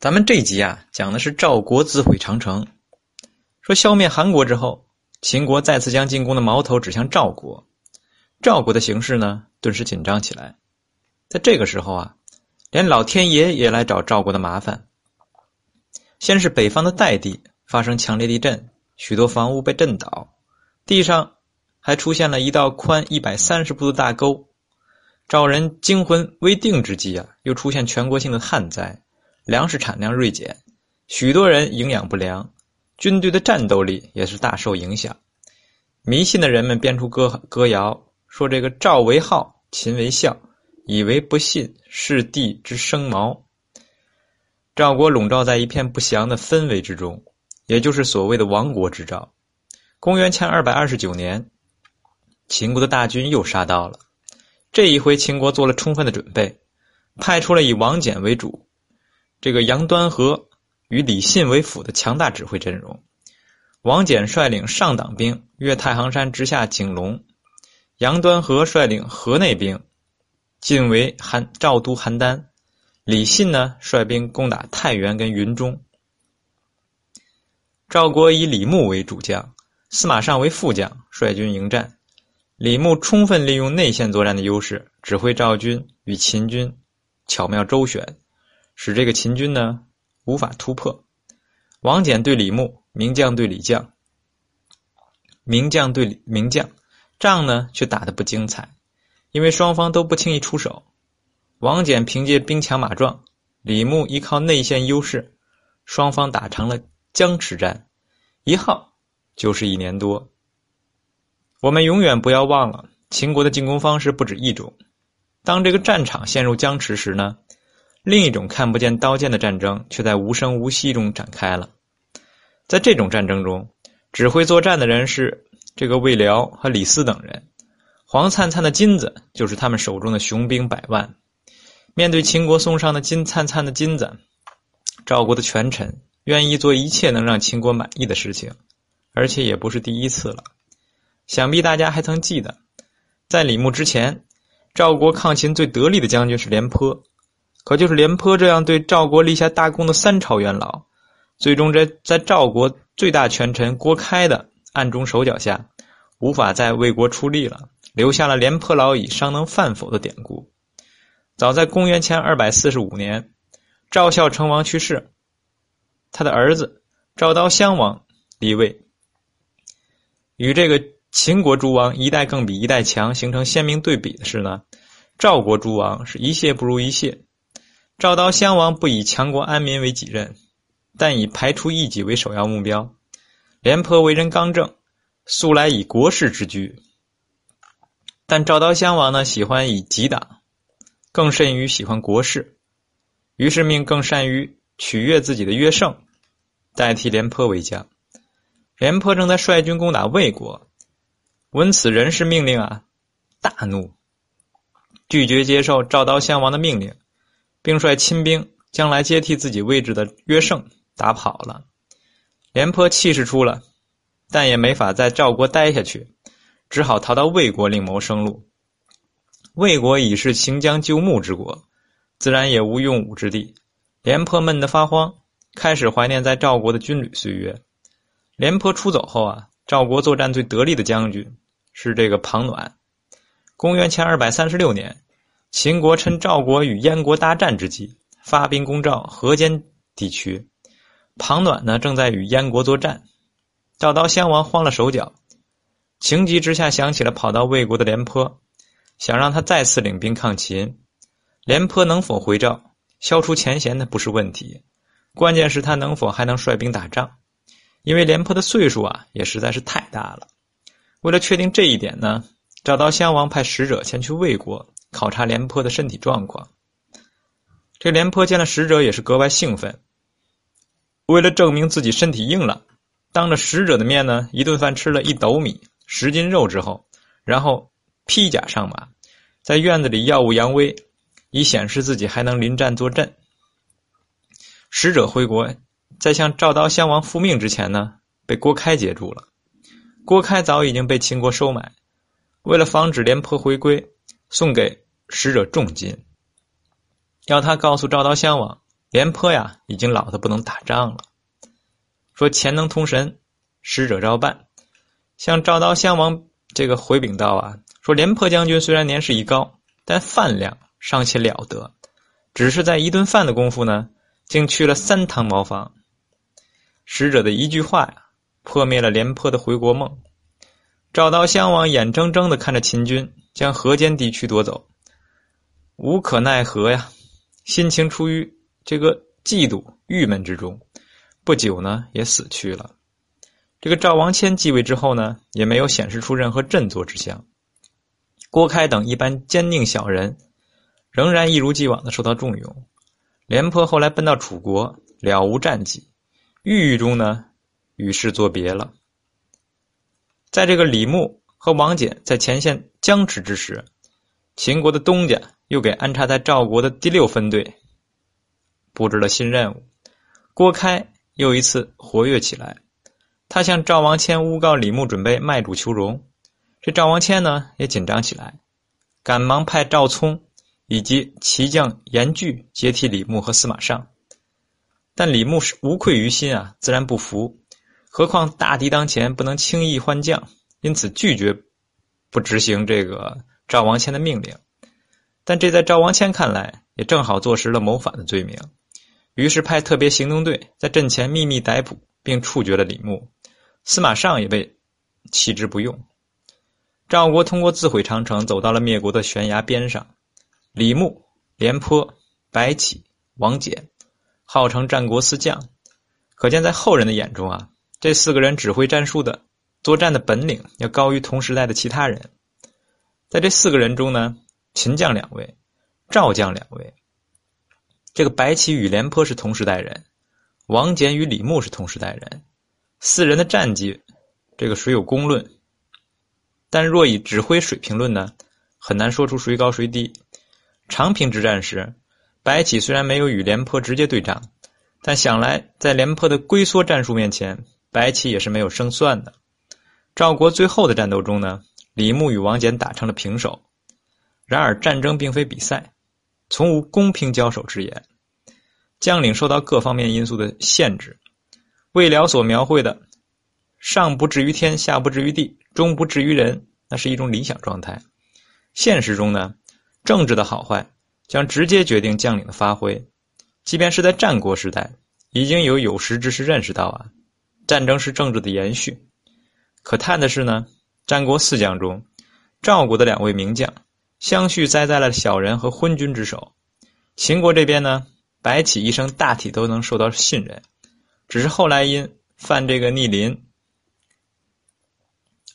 咱们这集啊，讲的是赵国自毁长城。说消灭韩国之后，秦国再次将进攻的矛头指向赵国，赵国的形势呢，顿时紧张起来。在这个时候啊，连老天爷也来找赵国的麻烦。先是北方的代地发生强烈地震，许多房屋被震倒，地上还出现了一道宽一百三十步的大沟。赵人惊魂未定之际啊，又出现全国性的旱灾。粮食产量锐减，许多人营养不良，军队的战斗力也是大受影响。迷信的人们编出歌歌谣，说这个赵为号，秦为相，以为不信是地之生毛。赵国笼罩在一片不祥的氛围之中，也就是所谓的亡国之兆。公元前二百二十九年，秦国的大军又杀到了。这一回，秦国做了充分的准备，派出了以王翦为主。这个杨端和与李信为辅的强大指挥阵容，王翦率领上党兵越太行山直下景龙，杨端和率领河内兵进围邯赵都邯郸，李信呢率兵攻打太原跟云中。赵国以李牧为主将，司马尚为副将，率军迎战。李牧充分利用内线作战的优势，指挥赵军与秦军巧妙周旋。使这个秦军呢无法突破。王翦对李牧，名将对李将，名将对名将，仗呢却打得不精彩，因为双方都不轻易出手。王翦凭借兵强马壮，李牧依靠内线优势，双方打成了僵持战，一耗就是一年多。我们永远不要忘了，秦国的进攻方式不止一种。当这个战场陷入僵持时呢？另一种看不见刀剑的战争，却在无声无息中展开了。在这种战争中，指挥作战的人是这个魏辽和李斯等人。黄灿灿的金子就是他们手中的雄兵百万。面对秦国送上的金灿灿的金子，赵国的权臣愿意做一切能让秦国满意的事情，而且也不是第一次了。想必大家还曾记得，在李牧之前，赵国抗秦最得力的将军是廉颇。可就是廉颇这样对赵国立下大功的三朝元老，最终在在赵国最大权臣郭开的暗中手脚下，无法再为国出力了，留下了“廉颇老矣，尚能饭否”的典故。早在公元前二百四十五年，赵孝成王去世，他的儿子赵刀襄王立位。与这个秦国诸王一代更比一代强形成鲜明对比的是呢，赵国诸王是一谢不如一谢。赵刀襄王不以强国安民为己任，但以排除异己为首要目标。廉颇为人刚正，素来以国事之居。但赵刀襄王呢，喜欢以己党，更甚于喜欢国事，于是命更善于取悦自己的乐胜代替廉颇为将。廉颇正在率军攻打魏国，闻此人事命令啊，大怒，拒绝接受赵刀襄王的命令。并率亲兵将来接替自己位置的约胜打跑了，廉颇气势出了，但也没法在赵国待下去，只好逃到魏国另谋生路。魏国已是行将就木之国，自然也无用武之地。廉颇闷得发慌，开始怀念在赵国的军旅岁月。廉颇出走后啊，赵国作战最得力的将军是这个庞暖。公元前二百三十六年。秦国趁赵国与燕国大战之际，发兵攻赵河间地区。庞暖呢，正在与燕国作战。赵刀襄王慌了手脚，情急之下想起了跑到魏国的廉颇，想让他再次领兵抗秦。廉颇能否回赵，消除前嫌的不是问题，关键是他能否还能率兵打仗。因为廉颇的岁数啊，也实在是太大了。为了确定这一点呢，赵刀襄王派使者前去魏国。考察廉颇的身体状况。这廉颇见了使者也是格外兴奋。为了证明自己身体硬朗，当着使者的面呢，一顿饭吃了一斗米、十斤肉之后，然后披甲上马，在院子里耀武扬威，以显示自己还能临战坐镇。使者回国，在向赵刀襄王复命之前呢，被郭开截住了。郭开早已经被秦国收买，为了防止廉颇回归。送给使者重金，要他告诉赵刀襄王，廉颇呀，已经老的不能打仗了。说钱能通神，使者照办，向赵刀襄王这个回禀道啊，说廉颇将军虽然年事已高，但饭量尚且了得，只是在一顿饭的功夫呢，竟去了三趟茅房。使者的一句话呀，破灭了廉颇的回国梦。赵刀襄王眼睁睁的看着秦军将河间地区夺走，无可奈何呀，心情处于这个嫉妒郁闷之中。不久呢，也死去了。这个赵王谦继位之后呢，也没有显示出任何振作之象。郭开等一般奸佞小人，仍然一如既往的受到重用。廉颇后来奔到楚国，了无战绩，郁郁中呢，与世作别了。在这个李牧和王翦在前线僵持之时，秦国的东家又给安插在赵国的第六分队布置了新任务。郭开。又一次活跃起来，他向赵王谦诬告李牧准备卖主求荣，这赵王谦呢也紧张起来，赶忙派赵聪以及骑将严拒接替李牧和司马尚，但李牧是无愧于心啊，自然不服，何况大敌当前，不能轻易换将，因此拒绝不执行这个赵王谦的命令，但这在赵王谦看来，也正好坐实了谋反的罪名。于是派特别行动队在阵前秘密逮捕并处决了李牧，司马尚也被弃之不用。赵国通过自毁长城走到了灭国的悬崖边上。李牧、廉颇、白起、王翦，号称战国四将，可见在后人的眼中啊，这四个人指挥战术的作战的本领要高于同时代的其他人。在这四个人中呢，秦将两位，赵将两位。这个白起与廉颇是同时代人，王翦与李牧是同时代人，四人的战绩，这个谁有公论？但若以指挥水平论呢，很难说出谁高谁低。长平之战时，白起虽然没有与廉颇直接对仗，但想来在廉颇的龟缩战术面前，白起也是没有胜算的。赵国最后的战斗中呢，李牧与王翦打成了平手。然而战争并非比赛。从无公平交手之言，将领受到各方面因素的限制。魏辽所描绘的“上不至于天，下不至于地，中不至于人”，那是一种理想状态。现实中呢，政治的好坏将直接决定将领的发挥。即便是在战国时代，已经有有识之士认识到啊，战争是政治的延续。可叹的是呢，战国四将中，赵国的两位名将。相续栽在了小人和昏君之手。秦国这边呢，白起一生大体都能受到信任，只是后来因犯这个逆鳞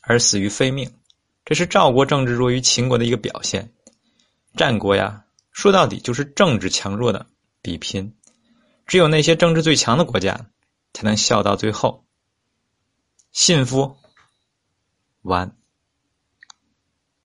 而死于非命。这是赵国政治弱于秦国的一个表现。战国呀，说到底就是政治强弱的比拼，只有那些政治最强的国家才能笑到最后。信夫 완